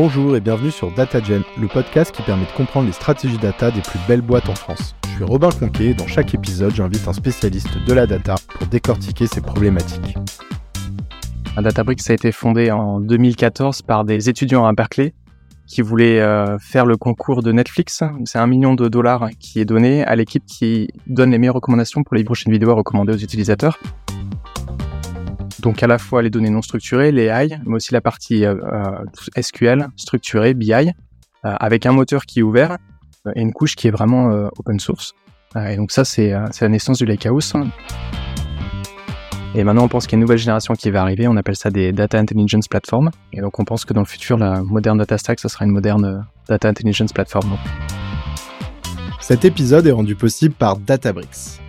Bonjour et bienvenue sur DataGen, le podcast qui permet de comprendre les stratégies data des plus belles boîtes en France. Je suis Robin Conquet et dans chaque épisode, j'invite un spécialiste de la data pour décortiquer ces problématiques. Databricks a été fondé en 2014 par des étudiants à Berkeley qui voulaient euh, faire le concours de Netflix. C'est un million de dollars qui est donné à l'équipe qui donne les meilleures recommandations pour les prochaines vidéos à recommander aux utilisateurs. Donc à la fois les données non structurées, les AI, mais aussi la partie euh, euh, SQL structurée, BI, euh, avec un moteur qui est ouvert et une couche qui est vraiment open source. et donc ça, c'est la naissance du Lakehouse. Et maintenant, on pense qu'il y a une nouvelle génération qui va arriver. On appelle ça des Data Intelligence Platforms. Et donc, on pense que dans le futur, la moderne Data Stack, ça sera une moderne Data Intelligence Platform. Cet épisode est rendu possible par Databricks.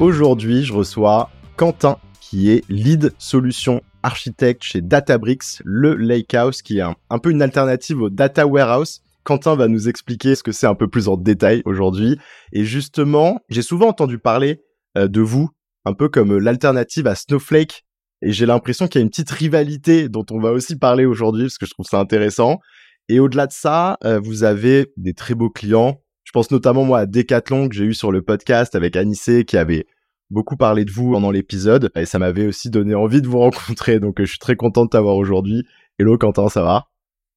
Aujourd'hui, je reçois Quentin, qui est lead solution architecte chez Databricks, le Lakehouse, qui est un, peu une alternative au Data Warehouse. Quentin va nous expliquer ce que c'est un peu plus en détail aujourd'hui. Et justement, j'ai souvent entendu parler euh, de vous, un peu comme l'alternative à Snowflake. Et j'ai l'impression qu'il y a une petite rivalité dont on va aussi parler aujourd'hui, parce que je trouve ça intéressant. Et au-delà de ça, euh, vous avez des très beaux clients. Je pense notamment moi à Decathlon que j'ai eu sur le podcast avec Anissé qui avait beaucoup parlé de vous pendant l'épisode et ça m'avait aussi donné envie de vous rencontrer. Donc euh, je suis très content de t'avoir aujourd'hui. Hello Quentin, ça va?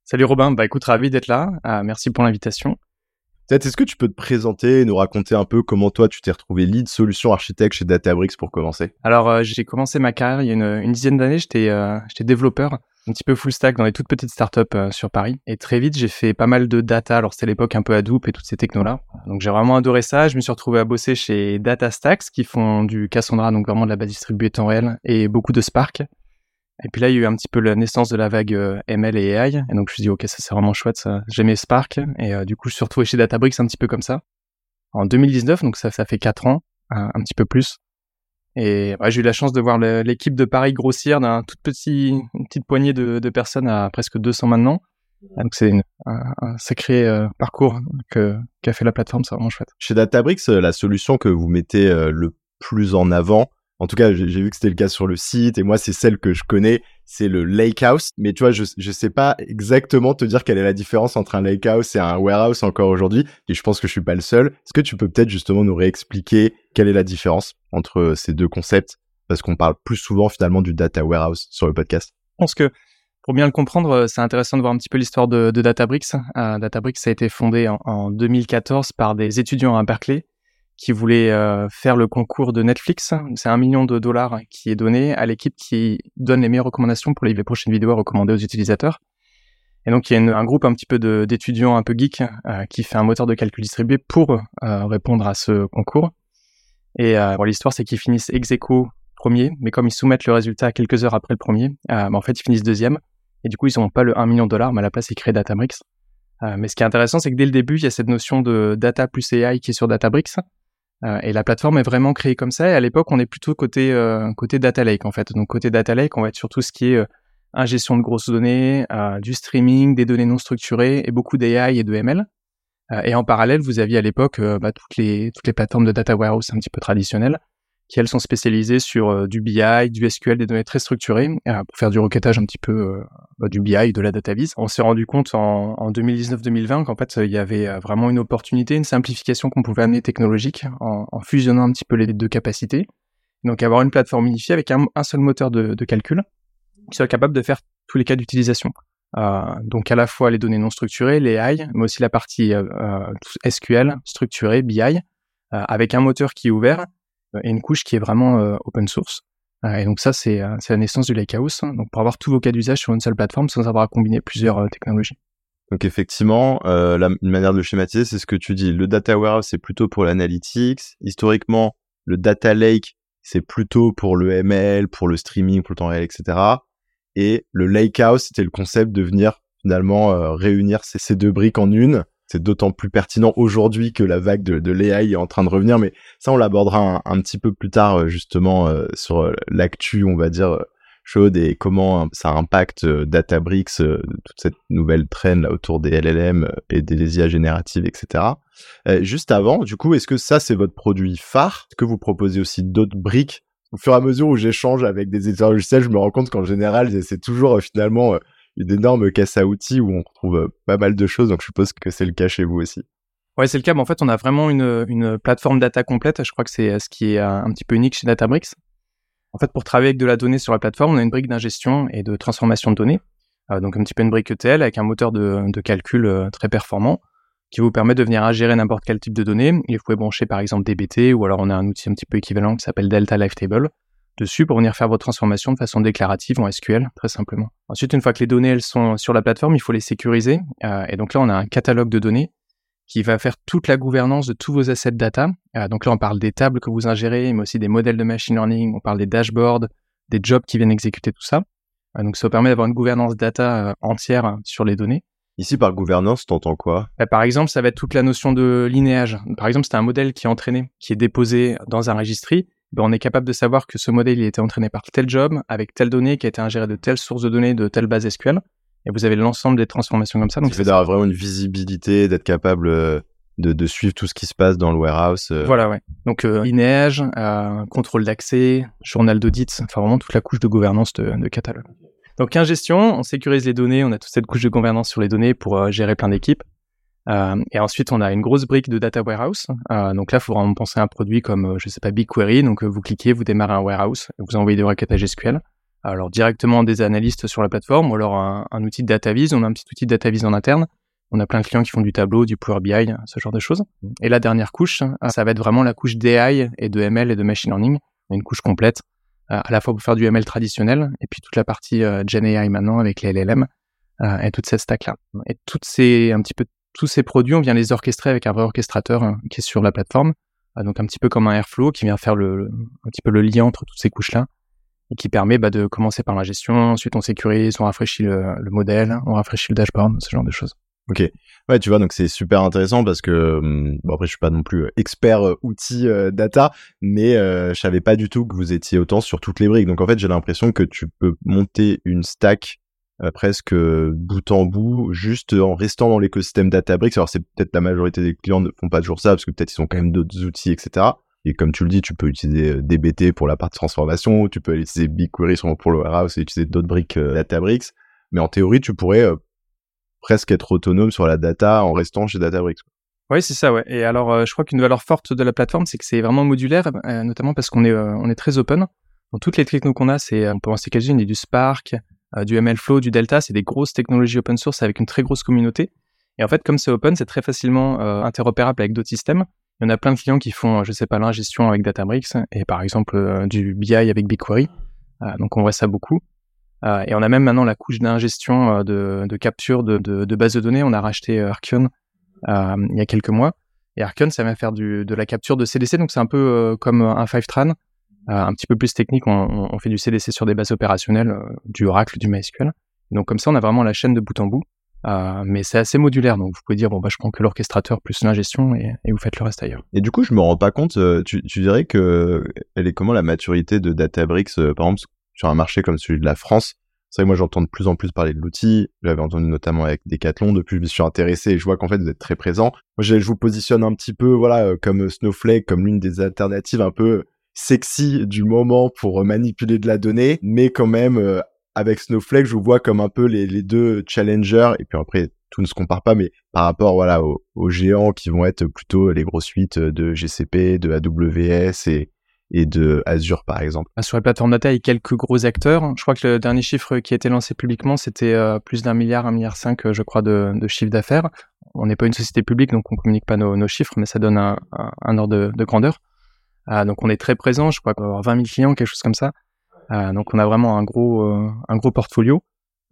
Salut Robin, bah écoute, ravi d'être là. Euh, merci pour l'invitation. Peut-être est-ce que tu peux te présenter et nous raconter un peu comment toi tu t'es retrouvé lead solution architecte chez Databricks pour commencer? Alors euh, j'ai commencé ma carrière il y a une, une dizaine d'années, j'étais j'étais développeur un petit peu full stack dans les toutes petites startups euh, sur Paris. Et très vite, j'ai fait pas mal de data. Alors, c'était l'époque un peu Hadoop et toutes ces technos-là. Donc, j'ai vraiment adoré ça. Je me suis retrouvé à bosser chez DataStax, qui font du Cassandra, donc vraiment de la base distribuée temps réel, et beaucoup de Spark. Et puis là, il y a eu un petit peu la naissance de la vague euh, ML et AI. Et donc, je me suis dit, OK, ça, c'est vraiment chouette. J'aimais Spark. Et euh, du coup, je suis retrouvé chez Databricks un petit peu comme ça. En 2019, donc ça, ça fait quatre ans, un, un petit peu plus. Et j'ai eu la chance de voir l'équipe de Paris grossir d'un tout petit, une petite poignée de, de personnes à presque 200 maintenant. Donc c'est un, un, sacré euh, parcours qu'a fait la plateforme, c'est vraiment chouette. Chez Databricks, euh, la solution que vous mettez euh, le plus en avant, en tout cas, j'ai vu que c'était le cas sur le site et moi, c'est celle que je connais, c'est le lake house. Mais tu vois, je je sais pas exactement te dire quelle est la différence entre un lake house et un warehouse encore aujourd'hui. Et je pense que je suis pas le seul. Est-ce que tu peux peut-être justement nous réexpliquer quelle est la différence entre ces deux concepts? Parce qu'on parle plus souvent finalement du data warehouse sur le podcast. Je pense que pour bien le comprendre, c'est intéressant de voir un petit peu l'histoire de, de, Databricks. Euh, Databricks a été fondé en, en 2014 par des étudiants à Berkeley qui voulait euh, faire le concours de Netflix. C'est un million de dollars qui est donné à l'équipe qui donne les meilleures recommandations pour les prochaines vidéos à recommander aux utilisateurs. Et donc il y a un groupe un petit peu d'étudiants un peu geeks euh, qui fait un moteur de calcul distribué pour euh, répondre à ce concours. Et l'histoire c'est qu'ils finissent ex aequo premier, mais comme ils soumettent le résultat quelques heures après le premier, bah, en fait ils finissent deuxième. Et du coup ils n'ont pas le 1 million de dollars, mais à la place ils créent Databricks. mais ce qui est intéressant, c'est que dès le début, il y a cette notion de data plus AI qui est sur Databricks, euh, et la plateforme est vraiment créée comme ça. Et à l'époque, on est plutôt côté euh, côté data lake en fait. Donc côté data lake, on va être sur tout ce qui est euh, ingestion de grosses données, du streaming, des données non structurées et beaucoup d'AI et de ML. et en parallèle, vous aviez à l'époque bah, toutes les toutes les plateformes de data warehouse un petit peu traditionnelles qui elles sont spécialisées sur euh, du BI, du SQL, des données très structurées, euh, pour faire du requêtage un petit peu euh, bah, du BI, de la data vis. On s'est rendu compte en, en 2019-2020 qu'en fait il y avait vraiment une opportunité, une simplification qu'on pouvait amener technologique en, fusionnant un petit peu les deux capacités. Donc avoir une plateforme unifiée avec un, seul moteur de, calcul qui soit capable de faire tous les cas d'utilisation. Donc à la fois les données non structurées, les AI, mais aussi la partie SQL structurée, BI, avec un moteur qui est ouvert et une couche qui est vraiment euh, open source. Euh, et donc ça, c'est la naissance du Lakehouse, hein. donc pour avoir tous vos cas d'usage sur une seule plateforme sans avoir à combiner plusieurs technologies. Donc effectivement, euh, une manière de schématiser, c'est ce que tu dis. Le data warehouse, c'est plutôt pour l'analytics. Historiquement, le data lake, c'est plutôt pour le ML, pour le streaming, pour le temps réel, etc. Et le lakehouse, c'était le concept de venir finalement euh, réunir ces, deux briques en une c'est d'autant plus pertinent aujourd'hui que la vague de, de l'AI est en train de revenir, mais ça on l'abordera un, petit peu plus tard euh, justement euh, sur euh, l'actu, on va dire chaude et comment ça impacte Databricks, toute cette nouvelle traîne là, autour des LLM et des IA génératives, etc. juste avant, du coup, est-ce que ça c'est votre produit phare? Est-ce que vous proposez aussi d'autres briques? Au fur et à mesure où j'échange avec des éditeurs logiciels, je me rends compte qu'en général, c'est toujours finalement une énorme caisse à outils où on retrouve pas mal de choses. Donc, je suppose que c'est le cas chez vous aussi. Ouais, c'est le cas. Mais en fait, on a vraiment une, plateforme data complète. Je crois que c'est ce qui est un petit peu unique chez Databricks. En fait, pour travailler avec de la donnée sur la plateforme, on a une brique d'ingestion et de transformation de données. donc, un petit peu une brique ETL avec un moteur de, calcul très performant qui vous permet de venir ingérer n'importe quel type de données. Et vous pouvez brancher par exemple DBT ou alors on a un outil un petit peu équivalent qui s'appelle Delta Live Table dessus pour venir faire votre transformation de façon déclarative en SQL, très simplement. Ensuite, une fois que les données elles sont sur la plateforme, il faut les sécuriser. Euh, et donc là, on a un catalogue de données qui va faire toute la gouvernance de tous vos assets data. Euh, donc là, on parle des tables que vous ingérez, mais aussi des modèles de machine learning, on parle des dashboards, des jobs qui viennent exécuter tout ça. Euh, donc ça vous permet d'avoir une gouvernance data entière sur les données. Ici, par gouvernance, t'entends quoi? Bah, Par exemple, ça va être toute la notion de linéage. Par exemple, c'est un modèle qui est entraîné, qui est déposé dans un registry. Ben, on est capable de savoir que ce modèle il a été entraîné par tel job, avec telle donnée, qui a été ingérée de telle source de données, de telle base SQL. Et vous avez l'ensemble des transformations comme ça. Donc, ça fait d'avoir vraiment une visibilité, d'être capable euh, de, de, suivre tout ce qui se passe dans le warehouse. Euh. Voilà, ouais. Donc, euh, linéage, contrôle d'accès, journal d'audit, enfin vraiment toute la couche de gouvernance de, de catalogue. Donc ingestion, on sécurise les données, on a toute cette couche de gouvernance sur les données pour euh, gérer plein d'équipes. Euh, et ensuite, on a une grosse brique de data warehouse. Euh, donc là, il faut vraiment penser à un produit comme, je sais pas, BigQuery. Donc vous cliquez, vous démarrez un warehouse, vous envoyez des requêtes à SQL. Alors directement des analystes sur la plateforme ou alors un, outil de data On a un petit outil de data en interne. On a plein de clients qui font du tableau, du Power BI, ce genre de choses. Et la dernière couche, ça va être vraiment la couche d'AI et de ML et de machine learning. Une couche complète euh, à la fois pour faire du ML traditionnel et puis toute la partie euh, Gen AI maintenant avec les LLM euh, et toute cette stack là. Et toutes ces un petit peu tous ces produits, on vient les orchestrer avec un vrai orchestrateur qui est sur la plateforme, donc un petit peu comme un Airflow qui vient faire le, lien entre toutes ces couches là et qui permet bah, de commencer par la gestion, ensuite on sécurise, on rafraîchit le, le modèle, on rafraîchit le dashboard, ce genre de choses. Ok, ouais, tu vois, donc c'est super intéressant parce que hum, bon après je suis pas non plus euh, expert euh, outil euh, data, mais je savais pas du tout que vous étiez autant sur toutes les briques. Donc en fait j'ai l'impression que tu peux monter une stack presque bout en bout juste en restant dans l'écosystème Databricks. Alors c'est peut-être la majorité des clients ne font pas toujours ça parce que peut-être ils ont quand même d'autres outils, etc. Et comme tu le dis, tu peux utiliser DBT pour la partie transformation, tu peux utiliser BigQuery pour le warehouse et utiliser d'autres briques Databricks. Mais en théorie, tu pourrais presque être autonome sur la data en restant chez Databricks. Oui, c'est ça, ouais. Et alors, euh, je crois qu'une valeur forte de la plateforme, c'est que c'est vraiment modulaire, euh, notamment parce qu'on est, euh, on est très open. Dans toutes les technos qu'on a, c'est, on peut en quelques-unes, il y a du Spark, du MLflow, du Delta, c'est des grosses technologies open source avec une très grosse communauté. Et en fait, comme c'est open, c'est très facilement interopérable avec d'autres systèmes. Il y en a plein de clients qui font, je sais pas, l'ingestion avec Databricks et par exemple du BI avec BigQuery. donc on voit ça beaucoup. Euh, et on a même maintenant la couche d'ingestion euh, de, capture de, bases de données. On a racheté euh, il y a quelques mois. Et Archeon, ça va faire de la capture de CDC, donc c'est un peu comme un Fivetran, un petit peu plus technique. On, on, fait du CDC sur des bases opérationnelles, du Oracle, du MySQL. Donc comme ça, on a vraiment la chaîne de bout en bout. Euh, mais c'est assez modulaire, donc vous pouvez dire bon bah je prends que l'orchestrateur plus l'ingestion et, et, vous faites le reste ailleurs. Et du coup, je me rends pas compte. Tu, tu dirais que elle est comment la maturité de Databricks, par exemple, sur un marché comme celui de la France? C'est vrai que moi j'entends de plus en plus parler de l'outil. J'avais entendu notamment avec Decathlon. Depuis, je me suis intéressé et je vois qu'en fait vous êtes très présent. Moi, je, vous positionne un petit peu, voilà, euh, comme Snowflake, comme l'une des alternatives un peu sexy du moment pour manipuler de la donnée, mais quand même euh, avec Snowflake, je vous vois comme un peu les, les, deux challengers. Et puis après, tout ne se compare pas, mais par rapport voilà aux, aux géants qui vont être plutôt les grosses suites de GCP, de AWS et et de Azure par exemple. Ah, sur la plateforme data, il y a quelques gros acteurs. Je crois que le dernier chiffre qui a été lancé publiquement, c'était euh, plus d'un milliard, un milliard cinq, euh, je crois, de, de chiffre d'affaires. On n'est pas une société publique, donc on communique pas nos, nos chiffres, mais ça donne un, un, ordre de, grandeur. Euh, donc on est très présent, je crois avoir 20 000 clients, quelque chose comme ça. donc on a vraiment un gros, un gros portfolio.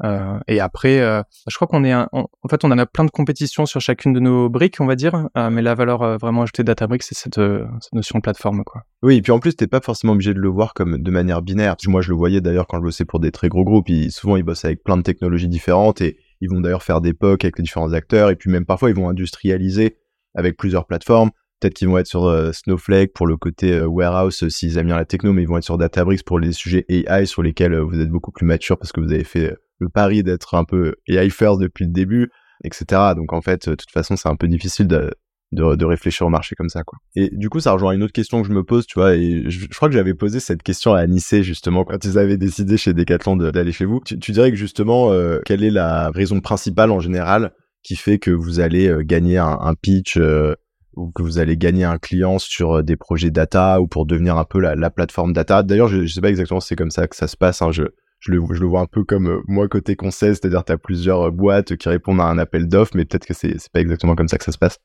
Euh, et après, euh, je crois qu'on est, en fait, on en a plein de compétitions sur chacune de nos briques, on va dire. Euh, mais la valeur vraiment ajoutée de Databricks, c'est cette, cette, notion de plateforme, quoi. Oui, et puis en plus, t'es pas forcément obligé de le voir comme de manière binaire. Moi, je le voyais d'ailleurs quand je bossais pour des très gros groupes. Ils, souvent, ils bossent avec plein de technologies différentes et ils vont d'ailleurs faire des POC avec les différents acteurs. Et puis même parfois, ils vont industrialiser avec plusieurs plateformes. Peut-être qu'ils vont être sur Snowflake pour le côté warehouse s'ils aiment bien la techno, mais ils vont être sur Databricks pour les sujets AI sur lesquels vous êtes beaucoup plus mature parce que vous avez fait le pari d'être un peu AI first depuis le début, etc. Donc en fait, de toute façon, c'est un peu difficile de, de, réfléchir au marché comme ça quoi. Et du coup ça rejoint une autre question que je me pose, tu vois, et je, crois que j'avais posé cette question à Anissé justement quand ils avaient décidé chez Decathlon d'aller chez vous. Tu, tu, dirais que justement euh, quelle est la raison principale en général qui fait que vous allez euh, gagner un, un pitch euh, ou que vous allez gagner un client sur des projets data ou pour devenir un peu la, la plateforme data. D'ailleurs je, je sais pas exactement si c'est comme ça que ça se passe. Hein, je le, vois un peu comme moi côté conseil, c'est-à-dire tu as plusieurs boîtes qui répondent à un appel d'offres, mais peut-être que c'est pas exactement comme ça que ça se passe.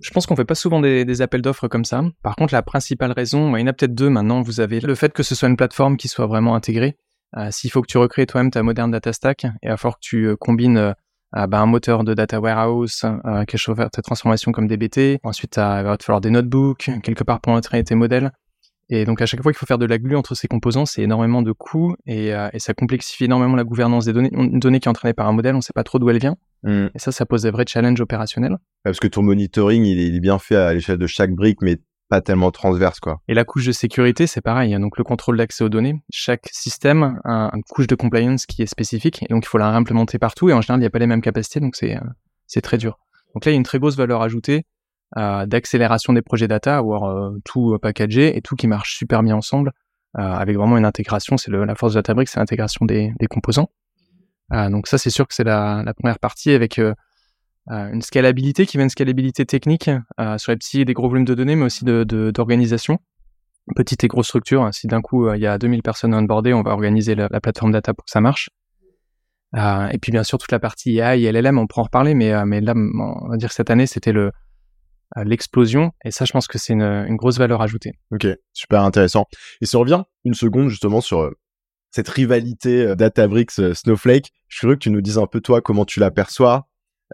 Je pense qu'on fait pas souvent des, appels d'offres comme ça. Par contre, la principale raison, il y en a peut-être deux maintenant. Vous avez le fait que ce soit une plateforme qui soit vraiment intégrée. Euh, s'il faut que tu recrées toi-même ta moderne data stack, et à fort que tu euh, combines euh, bah, un moteur de data warehouse, quelque chose faire tes transformations comme DBT. Ensuite, il va te falloir des notebooks quelque part pour entraîner tes modèles. Et donc à chaque fois qu'il faut faire de la glue entre ces composants, c'est énormément de coûts et, et, ça complexifie énormément la gouvernance des données. Une donnée qui est entraînée par un modèle, on ne sait pas trop d'où elle vient. Mm. Et ça, ça pose des vrais challenges opérationnels. Parce que ton monitoring, il est, bien fait à l'échelle de chaque brique, mais pas tellement transverse, quoi. Et la couche de sécurité, c'est pareil. Hein. Donc, le contrôle d'accès aux données. Chaque système a une couche de compliance qui est spécifique. Et donc, il faut la réimplémenter partout. Et en général, il n'y a pas les mêmes capacités. Donc, c'est, euh, c'est très dur. Donc là, il y a une très grosse valeur ajoutée euh, d'accélération des projets data, avoir euh, tout packagé et tout qui marche super bien ensemble, avec vraiment une intégration. C'est la force de Databricks, c'est l'intégration des, composants. Donc ça, c'est sûr que c'est la, la, première partie avec euh, euh, une scalabilité qui vient une scalabilité technique euh, sur les petits et des gros volumes de données, mais aussi d'organisation. De, Petite et grosse structure. Si d'un coup il y a 2000 personnes onboardées, on va organiser la, plateforme data pour que ça marche. et puis bien sûr toute la partie AI et LLM, on pourra en reparler, mais, mais là, on va dire que cette année, c'était le l'explosion. Et ça, je pense que c'est une, grosse valeur ajoutée. Ok, super intéressant. Et si on revient une seconde justement sur cette rivalité euh, Databricks euh, Snowflake. Je suis curieux que tu nous dises un peu toi comment tu l'aperçois.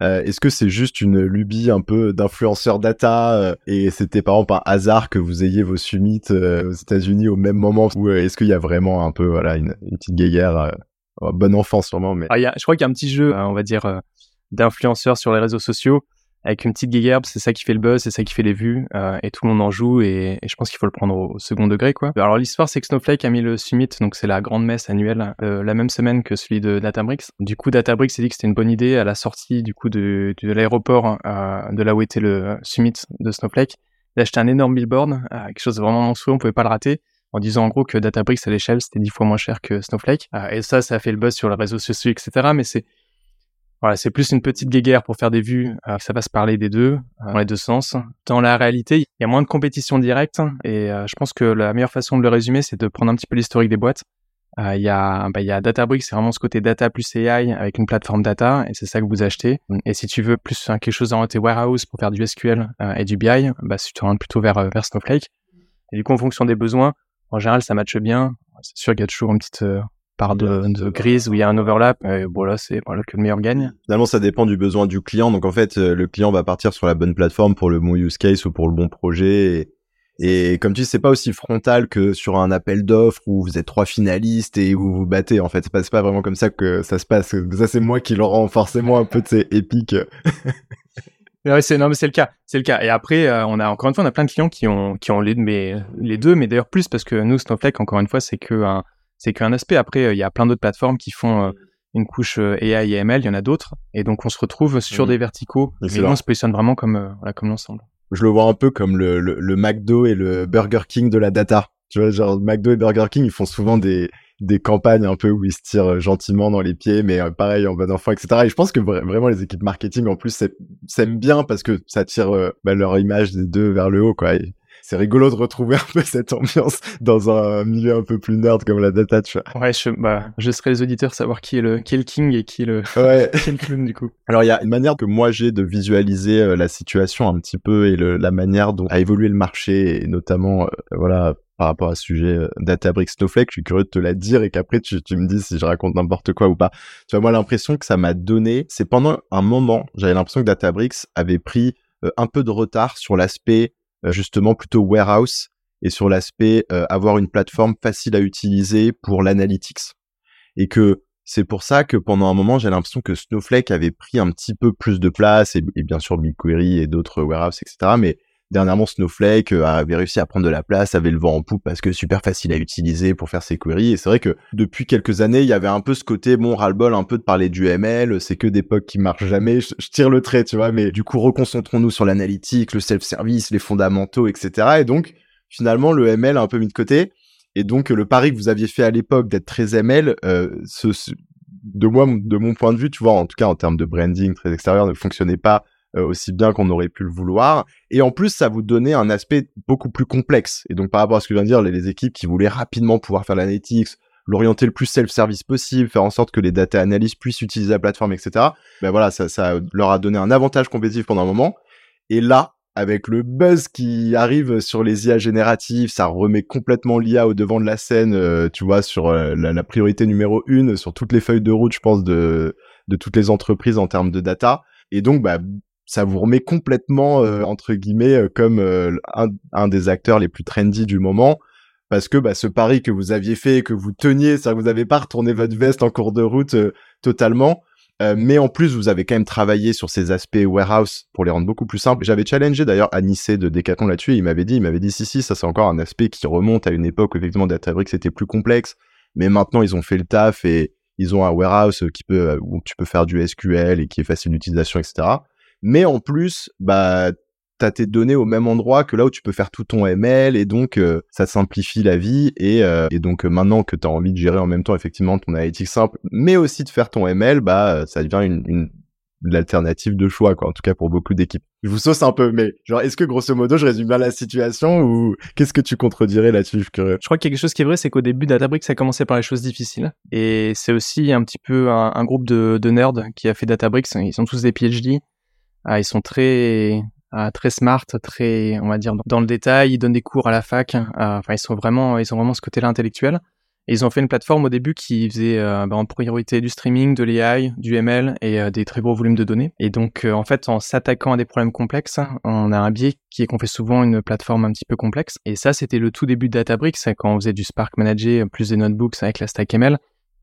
Euh, Est-ce que c'est juste une lubie un peu d'influenceur data euh, et c'était par exemple un hasard que vous ayez vos summits aux États-Unis au même moment ou est-ce qu'il y a vraiment un peu voilà une, petite guéguerre bon enfant sûrement mais ah, y a, je crois qu'il y a un petit jeu on va dire d'influenceurs sur les réseaux sociaux avec une petite guéguerbe, c'est ça qui fait le buzz, c'est ça qui fait les vues, euh, et tout le monde en joue, et, je pense qu'il faut le prendre au, second degré, quoi. Alors l'histoire, c'est que Snowflake a mis le summit, donc c'est la grande messe annuelle, euh, la même semaine que celui de Databricks. Du coup, Databricks s'est dit que c'était une bonne idée à la sortie du coup de, de l'aéroport euh, de là où était le summit de Snowflake, d'acheter un énorme billboard, euh, quelque chose de vraiment monstrueux, on pouvait pas le rater en disant en gros que Databricks à l'échelle c'était dix fois moins cher que Snowflake. Euh, et ça, ça a fait le buzz sur les réseaux sociaux, etc. Mais c'est voilà, c'est plus une petite guéguerre pour faire des vues. Euh, ça va se parler des deux, euh, dans les deux sens. Dans la réalité, il y a moins de compétition directe. Et euh, je pense que la meilleure façon de le résumer, c'est de prendre un petit peu l'historique des boîtes. Il y, a, bah, a Databricks, c'est vraiment ce côté data plus AI avec une plateforme data, et c'est ça que vous achetez. Et si tu veux plus quelque chose tes warehouse pour faire du SQL et du BI, bah, tu te rends plutôt vers, vers Snowflake. Et du coup, en fonction des besoins, en général, ça matche bien. C'est sûr qu'il y a toujours une petite par de, de grise où il y a un overlap. Et voilà, c'est voilà que le meilleur gagne. Finalement, ça dépend du besoin du client. Donc en fait, euh, le client va partir sur la bonne plateforme pour le bon use case ou pour le bon projet. Et, et comme tu dis, c'est pas aussi frontal que sur un appel d'offres où vous êtes trois finalistes et où vous vous battez. En fait, c'est pas, pas vraiment comme ça que ça se passe. Ça, c'est moi qui le rend forcément un peu de ces épiques. Mais ouais, c'est non mais c'est le cas, c'est le cas. Et après, euh, on a encore une fois, on a plein de clients qui ont qui ont les mais les deux, mais d'ailleurs plus parce que nous Snowflake, encore une fois, c'est que un, c'est qu'un aspect. Après, euh, il y a plein d'autres plateformes qui font euh, une couche euh, AI et ML, il y en a d'autres, et donc on se retrouve sur mmh. des verticaux, et on se positionne vraiment comme, voilà, comme l'ensemble. Je le vois un peu comme le, le, McDo et le Burger King de la data. Tu vois, genre McDo et Burger King, ils font souvent des, des campagnes un peu où ils se tirent gentiment dans les pieds, mais pareil en bon enfant, etc. Et je pense que vraiment les équipes marketing en plus s'aiment bien parce que ça tire bah, leur image des deux vers le haut, quoi c'est rigolo de retrouver un peu cette ambiance dans un milieu un peu plus nerd comme la data, tu vois. Ouais, je, bah, je serais les auditeurs savoir qui est le, qui est le king et qui est le, ouais. qui est le clown, du coup. Alors, il y a une manière que moi j'ai de visualiser euh, la situation un petit peu et le, la manière dont a évolué le marché et notamment, euh, voilà, par rapport à ce sujet euh, Databricks Snowflake, je suis curieux de te la dire et qu'après tu, tu me dis si je raconte n'importe quoi ou pas. Tu vois, moi l'impression que ça m'a donné, c'est pendant un moment, j'avais l'impression que Databricks avait pris un peu de retard sur l'aspect euh, justement plutôt warehouse et sur l'aspect euh, avoir une plateforme facile à utiliser pour l'analytics. Et que c'est pour ça que pendant un moment, j'ai l'impression que Snowflake avait pris un petit peu plus de place et, bien sûr BigQuery et d'autres warehouses, etc. Mais Dernièrement, Snowflake euh, avait réussi à prendre de la place, avait le vent en poupe parce que super facile à utiliser pour faire ses queries. Et c'est vrai que depuis quelques années, il y avait un peu ce côté, bon, ras-le-bol un peu de parler du ML, c'est que des POC qui marchent jamais. Je, tire le trait, tu vois, mais du coup, reconcentrons-nous sur l'analytique, le self-service, les fondamentaux, etc. Et donc, finalement, le ML a un peu mis de côté. Et donc, le pari que vous aviez fait à l'époque d'être très ML, euh, ce, de moi, de mon point de vue, tu vois, en tout cas en termes de branding très extérieur, ne fonctionnait pas aussi bien qu'on aurait pu le vouloir. Et en plus, ça vous donnait un aspect beaucoup plus complexe. Et donc, par rapport à ce que je viens de dire, les, équipes qui voulaient rapidement pouvoir faire l'analytics, l'orienter le plus self-service possible, faire en sorte que les data analystes puissent utiliser la plateforme, etc. Ben voilà, ça, ça leur a donné un avantage compétitif pendant un moment. Et là, avec le buzz qui arrive sur les IA génératives, ça remet complètement l'IA au devant de la scène, euh, tu vois, sur euh, la, priorité numéro une, sur toutes les feuilles de route, je pense, de, de toutes les entreprises en termes de data. Et donc, bah, ça vous remet complètement euh, entre guillemets euh, comme euh, un, des acteurs les plus trendy du moment. Parce que bah, ce pari que vous aviez fait que vous teniez c'est-à-dire vous n'avez pas retourné votre veste en cours de route totalement. Mais en plus vous avez quand même travaillé sur ces aspects warehouse pour les rendre beaucoup plus simples. J'avais challengé d'ailleurs Anissé de Decathlon là-dessus. Il m'avait dit il m'avait dit si si ça c'est encore un aspect qui remonte à une époque où effectivement Databricks c'était plus complexe. Mais maintenant ils ont fait le taf et ils ont un warehouse qui peut où tu peux faire du SQL et qui est facile d'utilisation etc mais en plus, bah, t'as tes données au même endroit que là où tu peux faire tout ton ML et donc euh, ça simplifie la vie et, euh, donc euh, maintenant que tu as envie de gérer en même temps effectivement ton analytique simple mais aussi de faire ton ML bah ça devient une, une l'alternative de choix quoi en tout cas pour beaucoup d'équipes. Je vous sauce un peu mais genre est-ce que grosso modo je résume bien la situation ou qu'est-ce que tu contredirais là-dessus? Je, crois qu'il y a quelque chose qui est vrai c'est qu'au début Databricks ça a commencé par les choses difficiles et c'est aussi un petit peu un, groupe de, de nerds qui a fait Databricks ils sont tous des PhD ils sont très ah, très smart, très on va dire dans le détail. Ils donnent des cours à la fac. Ah, enfin, ils sont vraiment ils ont vraiment ce côté-là intellectuel. Et ils ont fait une plateforme au début qui faisait euh, bah, en priorité du streaming, de l'AI, du ML et euh, des très gros volumes de données. Et donc, euh, en fait, en s'attaquant à des problèmes complexes, on a un biais qui est qu'on fait souvent une plateforme un petit peu complexe. Et ça, c'était le tout début de Databricks, quand on faisait du Spark Manager plus des notebooks avec la stack ML.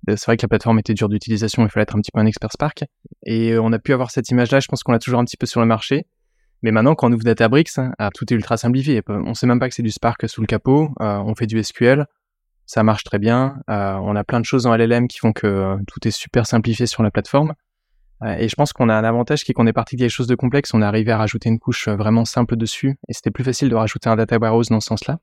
Euh, c'est vrai que la plateforme était dure d'utilisation, il fallait être un petit peu un expert Spark. Et euh, on a pu avoir cette image-là, je pense qu'on l'a toujours un petit peu sur le marché. Mais maintenant, quand on ouvre Databricks, ah, tout est ultra simplifié. On sait même pas que c'est du Spark sous le capot. Euh, on fait du SQL, ça marche très bien. on a plein de choses en LLM qui font que tout est super simplifié sur la plateforme. et je pense qu'on a un avantage qui est qu'on est parti de quelque chose de complexe. On est arrivé à rajouter une couche vraiment simple dessus. Et c'était plus facile de rajouter un data warehouse dans ce sens-là.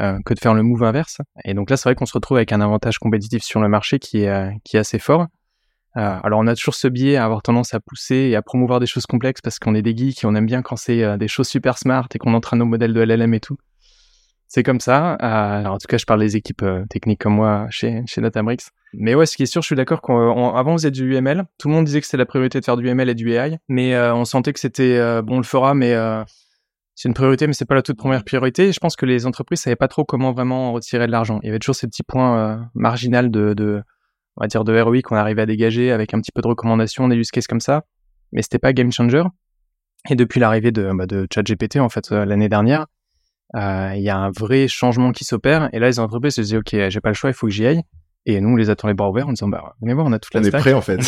Euh, que de faire le move inverse. Et donc là, c'est vrai qu'on se retrouve avec un avantage compétitif sur le marché qui est, euh, assez fort. Euh, alors on a toujours ce biais à avoir tendance à pousser et à promouvoir des choses complexes parce qu'on est des geeks et on aime bien quand c'est des choses super smart et qu'on entraîne nos modèles de LLM et tout. C'est comme ça. alors en tout cas, je parle des équipes techniques comme moi chez, chez Databricks. Mais ouais, ce qui est sûr, je suis d'accord qu'avant vous êtes du UML. Tout le monde disait que c'était la priorité de faire du ML et du AI, mais on sentait que c'était bon, on le fera, mais c'est une priorité, mais c'est pas la toute première priorité. je pense que les entreprises savaient pas trop comment vraiment retirer de l'argent. Il y avait toujours ces petits points euh, marginaux de, de, on va dire, de ROI qu'on arrivait à dégager avec un petit peu de recommandations, des use cases comme ça. Mais c'était pas game changer. Et depuis l'arrivée de, bah, de ChatGPT, en fait, euh, l'année dernière, euh, il y a un vrai changement qui s'opère. Et là, les entreprises se disaient, OK, j'ai pas le choix, il faut que j'y aille. Et nous, on les attend les bras ouverts en disant, bah, venez voir, on a toute la On est prêt, en fait.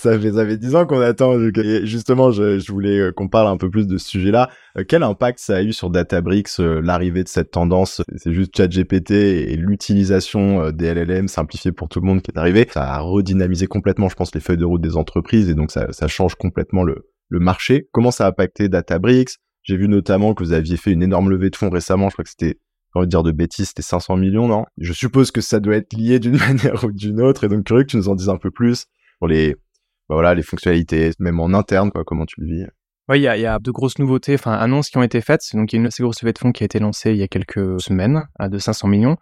Ça fait, ça fait 10 ans qu'on attend. justement, je, je voulais euh, qu'on parle un peu plus de ce sujet-là. Euh, quel impact ça a eu sur Databricks, euh, l'arrivée de cette tendance? C'est juste ChatGPT et l'utilisation des LLM simplifiées pour tout le monde qui est arrivé. Ça a redynamisé complètement, je pense, les feuilles de route des entreprises et donc ça, ça change complètement le, le marché. Comment ça a impacté Databricks? J'ai vu notamment que vous aviez fait une énorme levée de fonds récemment. Je crois que c'était envie de dire de bêtises, c'était 500 millions, non? Je suppose que ça doit être lié d'une manière ou d'une autre, et donc curieux que tu nous en dises un peu plus pour les, bah voilà, les fonctionnalités, même en interne, quoi, comment tu le vis Oui, il y a, de grosses nouveautés, enfin annonces qui ont été faites. Donc il y a une assez grosse levée de fonds qui a été lancée il y a quelques semaines à de 500 millions.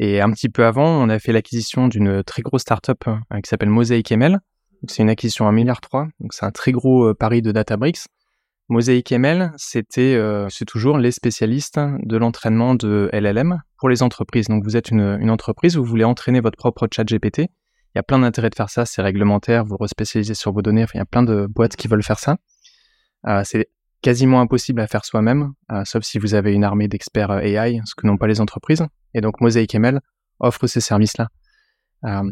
Et un petit peu avant, on a fait l'acquisition d'une très grosse startup euh, qui s'appelle Mosaic ML. C'est une acquisition à 1,3 milliard. Donc c'est un très gros euh, pari de Databricks. Mosaic ML, c'était, euh, c'est toujours les spécialistes de l'entraînement de LLM pour les entreprises. Donc vous êtes une, une, entreprise, vous voulez entraîner votre propre chat GPT. Il y a plein d'intérêts de faire ça, c'est réglementaire, vous respécialisez sur vos données. Il y a plein de boîtes qui veulent faire ça. Euh, c'est quasiment impossible à faire soi-même, euh, sauf si vous avez une armée d'experts euh, AI, ce que n'ont pas les entreprises. Et donc Mosaic ML offre ces services-là.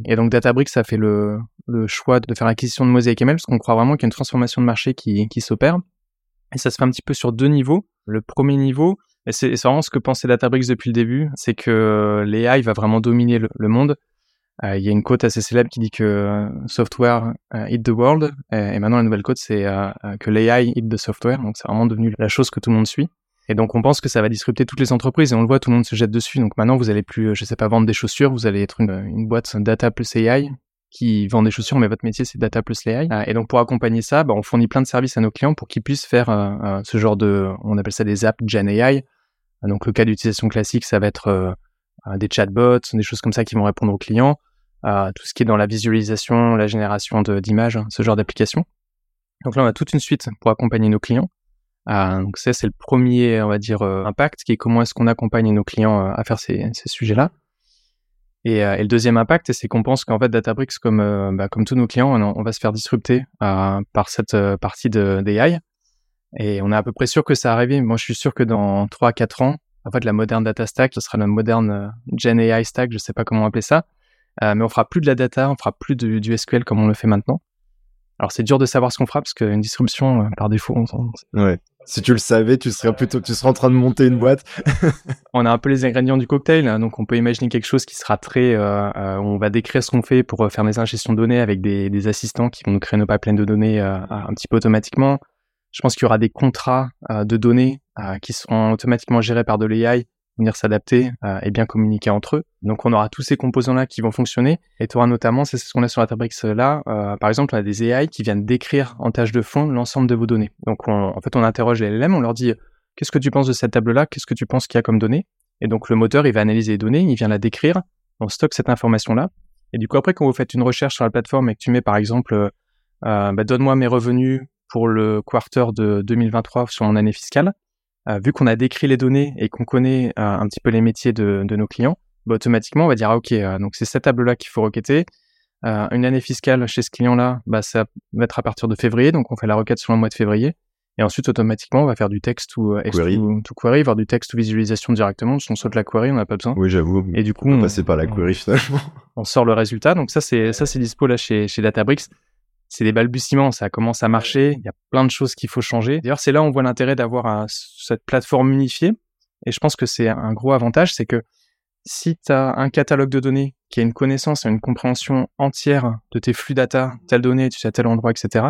Et donc Databricks a fait le, le choix de faire l'acquisition de Mosaic ML parce qu'on croit vraiment qu'il y a une transformation de marché qui, qui s'opère Et ça se fait un petit peu sur deux niveaux. Le premier niveau, et c'est vraiment ce que pensait Databricks depuis le début, c'est que l'AI va vraiment dominer le, monde. Euh, il y a une quote assez célèbre qui dit que euh, software euh, hit the world, et, maintenant la nouvelle quote c'est que l'AI hit the software, donc c'est vraiment devenu la chose que tout le monde suit. Et donc on pense que ça va disrupter toutes les entreprises et on le voit, tout le monde se jette dessus. Donc maintenant vous allez plus, je sais pas, vendre des chaussures, vous allez être une, boîte data plus AI qui vend des chaussures, mais votre métier c'est data plus l'AI. Et donc pour accompagner ça, bah, on fournit plein de services à nos clients pour qu'ils puissent faire ce genre de, on appelle ça des apps Gen AI, donc le cas d'utilisation classique, ça va être des chatbots, des choses comme ça qui vont répondre aux clients, euh, tout ce qui est dans la visualisation, la génération d'images, ce genre d'application. Donc là, on a toute une suite pour accompagner nos clients. donc ça, c'est le premier, on va dire, impact, qui est comment est-ce qu'on accompagne nos clients à faire ces, sujets-là. Et, le deuxième impact, c'est qu'on pense qu'en fait, Databricks, comme, bah, comme tous nos clients, on, va se faire disrupter par cette partie d'AI. Et on est à peu près sûr que ça arrive. Moi, je suis sûr que dans 3-4 ans, en fait, la moderne data stack, ce sera la moderne euh, Gen AI stack, je sais pas comment appeler ça. Euh, mais on fera plus de la data, on fera plus de, du SQL comme on le fait maintenant. Alors, c'est dur de savoir ce qu'on fera parce qu'une disruption, euh, par défaut, on, Ouais. Si tu le savais, tu serais plutôt, tu serais en train de monter une boîte. on a un peu les ingrédients du cocktail, hein, donc on peut imaginer quelque chose qui sera très, euh, euh on va décrire ce qu'on fait pour faire des ingestions de données avec des, des, assistants qui vont nous créer nos pipelines de données un petit peu automatiquement. Je pense qu'il y aura des contrats euh, de données euh, qui seront automatiquement gérés par de l'AI, venir s'adapter euh, et bien communiquer entre eux. Donc on aura tous ces composants-là qui vont fonctionner. Et tu auras notamment, c'est ce qu'on a sur la Tabrix là, par exemple, on a des AI qui viennent décrire en tâche de fond l'ensemble de vos données. Donc en fait, on interroge les LLM, on leur dit qu'est-ce que tu penses de cette table-là, qu'est-ce que tu penses qu'il y a comme données? Et donc le moteur, il va analyser les données, il vient la décrire, on stocke cette information-là. Et du coup, après, quand vous faites une recherche sur la plateforme et que tu mets par exemple, bah, donne-moi mes revenus pour le quarter de 2023 sur mon année fiscale, euh, vu qu'on a décrit les données et qu'on connaît euh, un petit peu les métiers de, nos clients, bah, automatiquement on va dire ah, ok euh, donc c'est cette table là qu'il faut requêter. une année fiscale chez ce client là, bah, ça va être à partir de février, donc on fait la requête sur le mois de février. Et ensuite, automatiquement, on va faire du texte ou query. To, query, voir du texte ou visualisation directement. Si on saute la query, on n'a pas besoin. Oui, j'avoue. Et du coup, on, passer par la query finalement. On sort le résultat. Donc ça, c'est ça, c'est dispo là chez chez Databricks c'est des balbutiements, ça commence à marcher, il y a plein de choses qu'il faut changer. D'ailleurs, c'est là où on voit l'intérêt d'avoir cette plateforme unifiée. Et je pense que c'est un gros avantage, c'est que si tu as un catalogue de données qui a une connaissance et une compréhension entière de tes flux data, telle donnée, tu sais à tel endroit, etc.,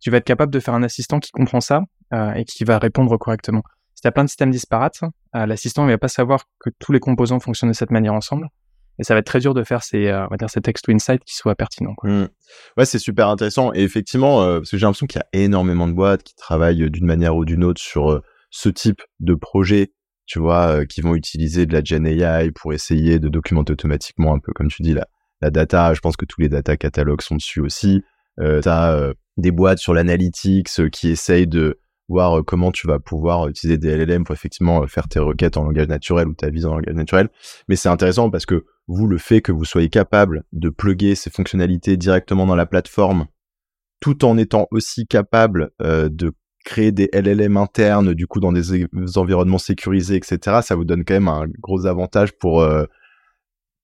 tu vas être capable de faire un assistant qui comprend ça euh, et qui va répondre correctement. Si tu as plein de systèmes disparates, euh, l'assistant ne va pas savoir que tous les composants fonctionnent de cette manière ensemble et ça va être très dur de faire ces, euh, on va dire, text to insight qui soient pertinents. Mmh. Ouais, c'est super intéressant. Et effectivement, euh, parce que j'ai l'impression qu'il y a énormément de boîtes qui travaillent euh, d'une manière ou d'une autre sur ce type de projet, tu vois, qui vont utiliser de la Gen AI pour essayer de documenter automatiquement un peu, comme tu dis, la, data. Je pense que tous les data catalogues sont dessus aussi. Tu des boîtes sur l'analytics qui essayent de voir comment tu vas pouvoir utiliser des LLM pour effectivement faire tes requêtes en langage naturel ou ta vise en langage naturel. Mais c'est intéressant parce que vous, le fait que vous soyez capable de plugger ces fonctionnalités directement dans la plateforme, tout en étant aussi capable euh, de créer des LLM internes, du coup, dans des, environnements sécurisés, etc., ça vous donne quand même un gros avantage pour, euh,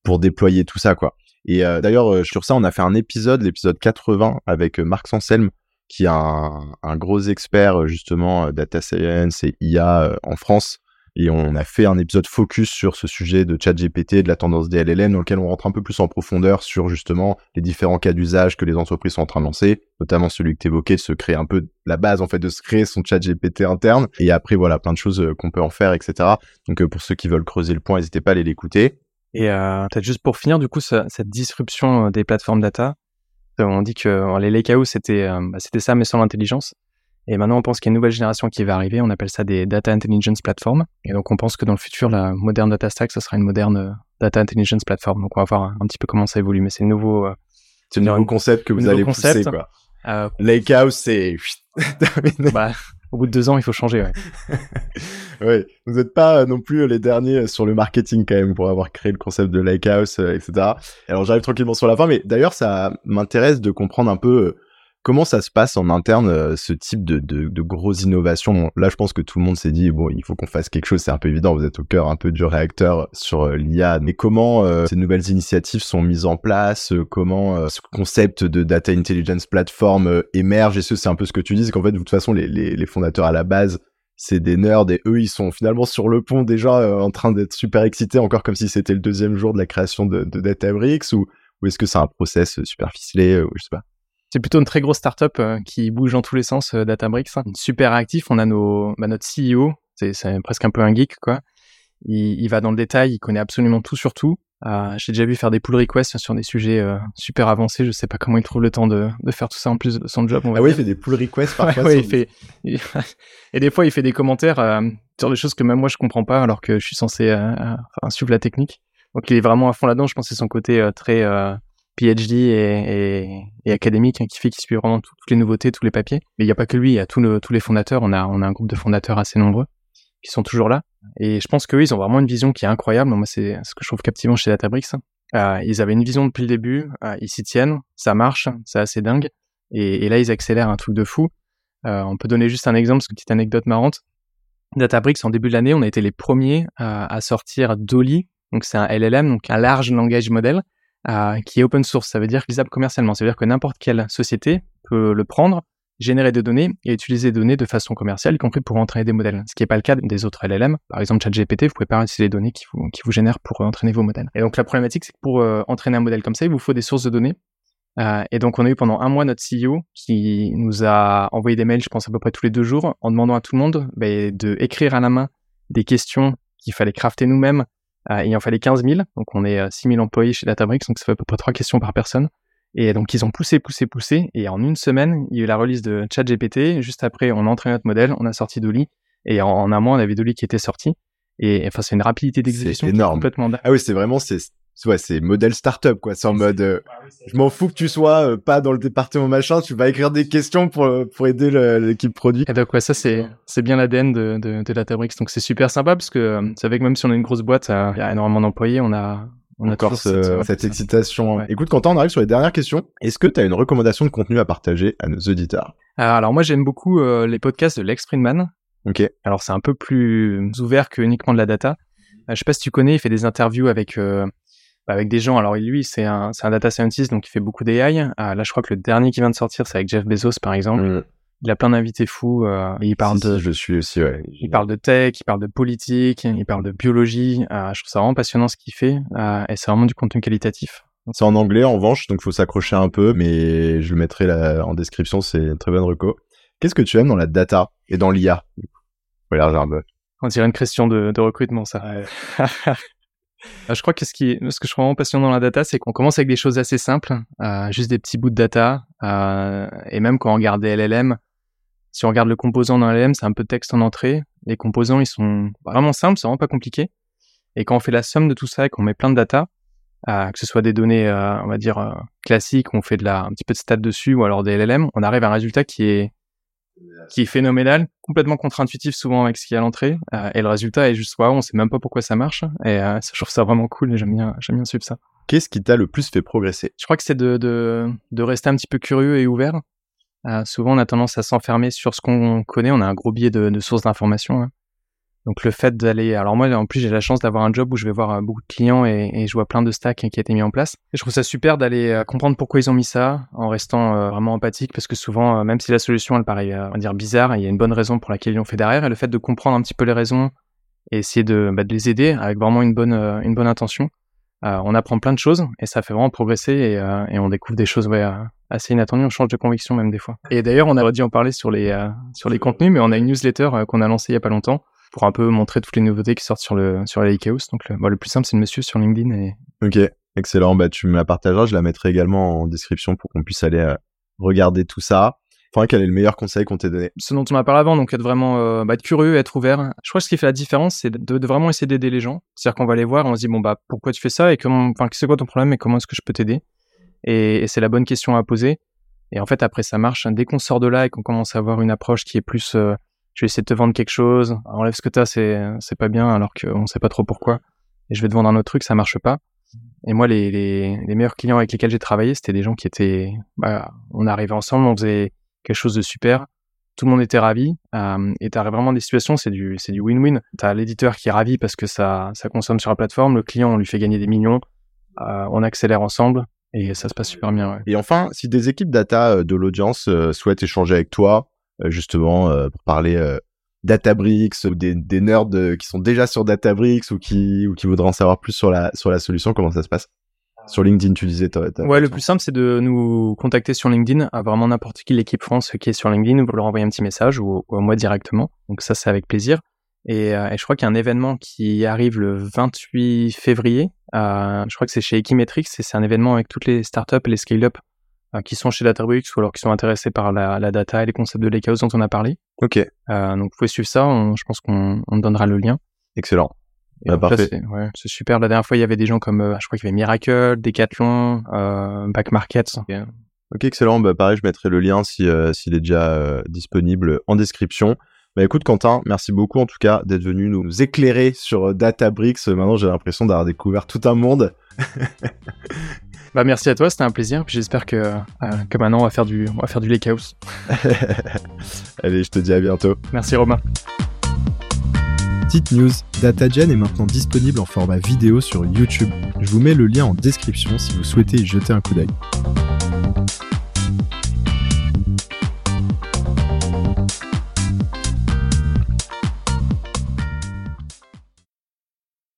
pour déployer tout ça, quoi. Et euh, d'ailleurs, sur ça, on a fait un épisode, l'épisode 80, avec Marc Sanselme, qui est un, gros expert, justement, data science et IA en France, et on a fait un épisode focus sur ce sujet de ChatGPT, de la tendance des dans lequel on rentre un peu plus en profondeur sur justement les différents cas d'usage que les entreprises sont en train de lancer, notamment celui que tu évoquais, de se créer un peu la base en fait de se créer son ChatGPT interne. Et après voilà, plein de choses euh, qu'on peut en faire, etc. Donc euh, pour ceux qui veulent creuser le point, n'hésitez pas à aller l'écouter. Et euh, peut-être juste pour finir, du coup, cette disruption euh, des plateformes data, on dit que les lakehouse c'était bah, c'était ça mais sans l'intelligence. Et maintenant, on pense qu'il y a une nouvelle génération qui va arriver. On appelle ça des Data Intelligence Platform. Et donc, on pense que dans le futur, la moderne data stack, ça sera une moderne euh, Data Intelligence Platform. Donc, on va voir un, petit peu comment ça évolue. Mais c'est le nouveau, euh, c'est nouveau concept que vous allez pousser, quoi. Euh, Lakehouse, c'est bah, au bout de deux ans, il faut changer. Ouais. vous n'êtes pas euh, non plus les derniers sur le marketing quand même pour avoir créé le concept de Lakehouse, etc. Alors j'arrive tranquillement sur la fin, mais d'ailleurs ça m'intéresse de comprendre un peu Comment ça se passe en interne, euh, ce type de, de, de grosses innovations? Là, je pense que tout le monde s'est dit, bon, il faut qu'on fasse quelque chose, c'est un peu évident, vous êtes au cœur un peu du réacteur sur euh, l'IA, mais comment euh, ces nouvelles initiatives sont mises en place? Comment ce concept de Data Intelligence Platform émerge? Et ce, c'est un peu ce que tu dis, c'est qu'en fait, de toute façon, les, les, fondateurs à la base, c'est des nerds et eux ils sont finalement sur le pont déjà en train d'être super excités encore comme si c'était le deuxième jour de la création de, de Databricks ou, ou est-ce que c'est un process super ficelé ou je sais pas? C'est plutôt une très grosse startup euh, qui bouge dans tous les sens, euh, Databricks. Super actif. On a nos, bah, notre CEO, c'est, presque un peu un geek, quoi. Il, il, va dans le détail, il connaît absolument tout sur tout. Euh, j'ai déjà vu faire des pull requests sur des sujets euh, super avancés. Je sais pas comment il trouve le temps de, de faire tout ça en plus de son job. ah oui, il fait des pull requests parfois. ouais, il fait. Et des fois, il fait des commentaires euh, sur des choses que même moi je comprends pas, alors que je suis censé enfin, suivre la technique. Donc, il est vraiment à fond là-dedans. Je pense que c'est son côté très PhD et, académique hein, qui fait qu'il suit vraiment toutes les nouveautés, tous les papiers. Mais il n'y a pas que lui, il y a tous, tous les fondateurs. On a, un groupe de fondateurs assez nombreux qui sont toujours là. Et je pense qu'eux, ils ont vraiment une vision qui est incroyable. Moi, c'est ce que je trouve captivant chez Databricks. Euh, ils avaient une vision depuis le début, euh, ils s'y tiennent, ça marche, c'est assez dingue. Et, là, ils accélèrent un truc de fou. Euh, on peut donner juste un exemple, une petite anecdote marrante. Databricks, en début de l'année, on a été les premiers à sortir Dolly. Donc, c'est un LLM, donc un large langage model qui est open source. Ça veut dire lisable commercialement. Ça veut dire que n'importe quelle société peut le prendre, générer des données et utiliser des données de façon commerciale, y compris pour entraîner des modèles. Ce qui n'est pas le cas des autres LLM. Par exemple, ChatGPT, vous pouvez pas utiliser les données qui vous, qui vous génèrent pour euh, entraîner vos modèles. Et donc la problématique, c'est que pour euh, entraîner un modèle comme ça, il vous faut des sources de données. Euh, et donc on a eu pendant un mois notre CEO qui nous a envoyé des mails, je pense à peu près tous les deux jours, en demandant à tout le monde bah, de écrire à la main des questions qu'il fallait crafter nous-mêmes euh, il en fallait 15 000, donc on est 6 euh, 000 employés chez Databricks, donc ça fait à peu près 3 questions par personne. Et donc ils ont poussé, poussé, poussé, et en une semaine, il y a eu la release de ChatGPT. Juste après, on a entraîné notre modèle, on a sorti Dolly, et en, un mois, on avait Dolly qui était sorti. Et enfin, c'est une rapidité d'exécution énorme. complètement Ah oui, c'est vraiment c'est ouais, c'est modèle startup quoi. C'est en mode, euh, ah je m'en fous que tu sois euh, pas dans le département machin, tu vas écrire des questions pour euh, pour aider l'équipe produit. Et donc ouais, ça c'est c'est bien l'ADN de, de, de Databricks. Donc c'est super sympa parce que c'est avec même si on a une grosse boîte, il y a énormément d'employés, on a on a encore cette, excitation. Écoute, Quentin, on arrive sur les dernières questions. Est-ce que tu as une recommandation de contenu à partager à nos auditeurs? Alors moi j'aime beaucoup les podcasts de Lex Friedman. Ok. Alors c'est un peu plus ouvert que uniquement de la data. je sais pas si tu connais, il fait des interviews avec bah, avec des gens. Alors lui, c'est un, un data scientist, donc il fait beaucoup d'AI. Ah, là, je crois que le dernier qui vient de sortir, c'est avec Jeff Bezos, par exemple. Mm. Il a plein d'invités fous. Euh, il parle de. je suis aussi. Ouais. Il parle de tech, il parle de politique, il parle de biologie. Euh, je trouve ça vraiment passionnant ce qu'il fait, euh, et c'est vraiment du contenu qualitatif. C'est en anglais en revanche, donc faut s'accrocher un peu, mais je le mettrai là en description. C'est une très bonne reco. Qu'est-ce que tu aimes dans la data et dans l'IA On dirait une question de, de recrutement, ça. Euh, je crois que ce, que je trouve vraiment passionnant dans la data, c'est qu'on commence avec des choses assez simples, euh, juste des petits bouts de data. Euh, et même quand on regarde des LLM, si on regarde le composant dans LLM, c'est un peu de texte en entrée. Les composants, ils sont vraiment simples, c'est vraiment pas compliqué. Et quand on fait la somme de tout ça et qu'on met plein de data, euh, que ce soit des données, euh, on va dire, euh, classiques, on fait de la, un petit peu de stats dessus, ou alors des LLM, on arrive à un résultat qui est qui est phénoménal, complètement contre-intuitif souvent avec ce qui est à l'entrée, euh, et le résultat est juste waouh, on sait même pas pourquoi ça marche, et euh, je trouve ça vraiment cool et j'aime bien, j'aime bien suivre ça. Qu'est-ce qui t'a le plus fait progresser? Je crois que c'est de, de, de, rester un petit peu curieux et ouvert. Euh, souvent, on a tendance à s'enfermer sur ce qu'on connaît, on a un gros biais de, de sources d'informations. Hein. Donc le fait d'aller, alors moi en plus j'ai la chance d'avoir un job où je vais voir euh, beaucoup de clients et, et, je vois plein de stacks qui a été mis en place. Et je trouve ça super d'aller euh, comprendre pourquoi ils ont mis ça en restant euh, vraiment empathique parce que souvent même si la solution elle paraît on va dire bizarre, il y a une bonne raison pour laquelle ils l'ont fait derrière et le fait de comprendre un petit peu les raisons et essayer de, bah, de les aider avec vraiment une bonne une bonne intention. on apprend plein de choses et ça fait vraiment progresser et, et on découvre des choses ouais, assez inattendues. On change de conviction même des fois. Et d'ailleurs on aurait dû en parler sur les sur les contenus, mais on a une newsletter qu'on a lancée il y a pas longtemps pour un peu montrer toutes les nouveautés qui sortent sur le sur la Lakehouse. Donc le, bah, le plus simple, c'est le monsieur sur LinkedIn. Et... Ok, excellent. Bah tu me la partageras, je la mettrai également en description pour qu'on puisse aller euh, regarder tout ça. Enfin, quel est le meilleur conseil qu'on t'ait donné? Ce dont on m'a parlé avant, donc être vraiment euh, bah, être curieux, être ouvert. Je crois que ce qui fait la différence, c'est de, de, vraiment essayer d'aider les gens. C'est-à-dire qu'on va les voir, et on se dit bon bah pourquoi tu fais ça et comment, enfin c'est quoi ton problème et comment est-ce que je peux t'aider? Et, et c'est la bonne question à poser. Et en fait après ça marche. Dès qu'on sort de là et qu'on commence à avoir une approche qui est plus euh, je vais essayer de te vendre quelque chose, enlève ce que t'as, c'est c'est pas bien alors qu'on sait pas trop pourquoi. Et je vais te vendre un autre truc, ça marche pas. Et moi, les, les, les meilleurs clients avec lesquels j'ai travaillé, c'était des gens qui étaient, bah, on arrivait ensemble, on faisait quelque chose de super. Tout le monde était ravi. Euh, et t'as vraiment des situations, c'est du, c'est du win-win. T'as l'éditeur qui est ravi parce que ça, ça consomme sur la plateforme. Le client, on lui fait gagner des millions. Euh, on accélère ensemble et ça se passe super bien. Ouais. Et enfin, si des équipes data euh, de l'audience euh, souhaitent échanger avec toi, justement, pour parler Databricks ou des, des nerds qui sont déjà sur Databricks ou qui, ou qui voudraient en savoir plus sur la, sur la solution, comment ça se passe? Sur LinkedIn, tu disais. ouais, le plus simple, c'est de nous contacter sur LinkedIn, à vraiment n'importe qui l'équipe France qui est sur LinkedIn, vous leur envoyez un petit message ou, ou à moi directement. Donc ça, c'est avec plaisir. Et, euh, et, je crois qu'il y a un événement qui arrive le 28 février. Euh, je crois que c'est chez Equimetrix et c'est un événement avec toutes les startups et les scale-up euh, qui sont chez Databricks ou alors qui sont intéressés par la, la data et les concepts de lakehouse dont on a parlé. Ok. Euh, donc vous pouvez suivre ça. On, je pense qu'on on donnera le lien. Excellent. Bah, parfait. C'est ouais, super. La dernière fois, il y avait des gens comme, euh, je crois qu'il y avait Miracle, Decathlon, euh, Back Markets. Ok, excellent. Bah, pareil, je mettrai le lien si s'il est déjà disponible en description. Bah écoute Quentin, merci beaucoup en tout cas d'être venu nous éclairer sur euh, Databricks. Maintenant j'ai l'impression d'avoir découvert tout un monde. bah merci à toi, c'était un plaisir. J'espère que, euh, que maintenant on va faire du, on va faire du lakehouse. Allez, je te dis à bientôt. Merci Romain. Petite news, DataGen est maintenant disponible en format vidéo sur YouTube. Je vous mets le lien en description si vous souhaitez y jeter un coup d'œil.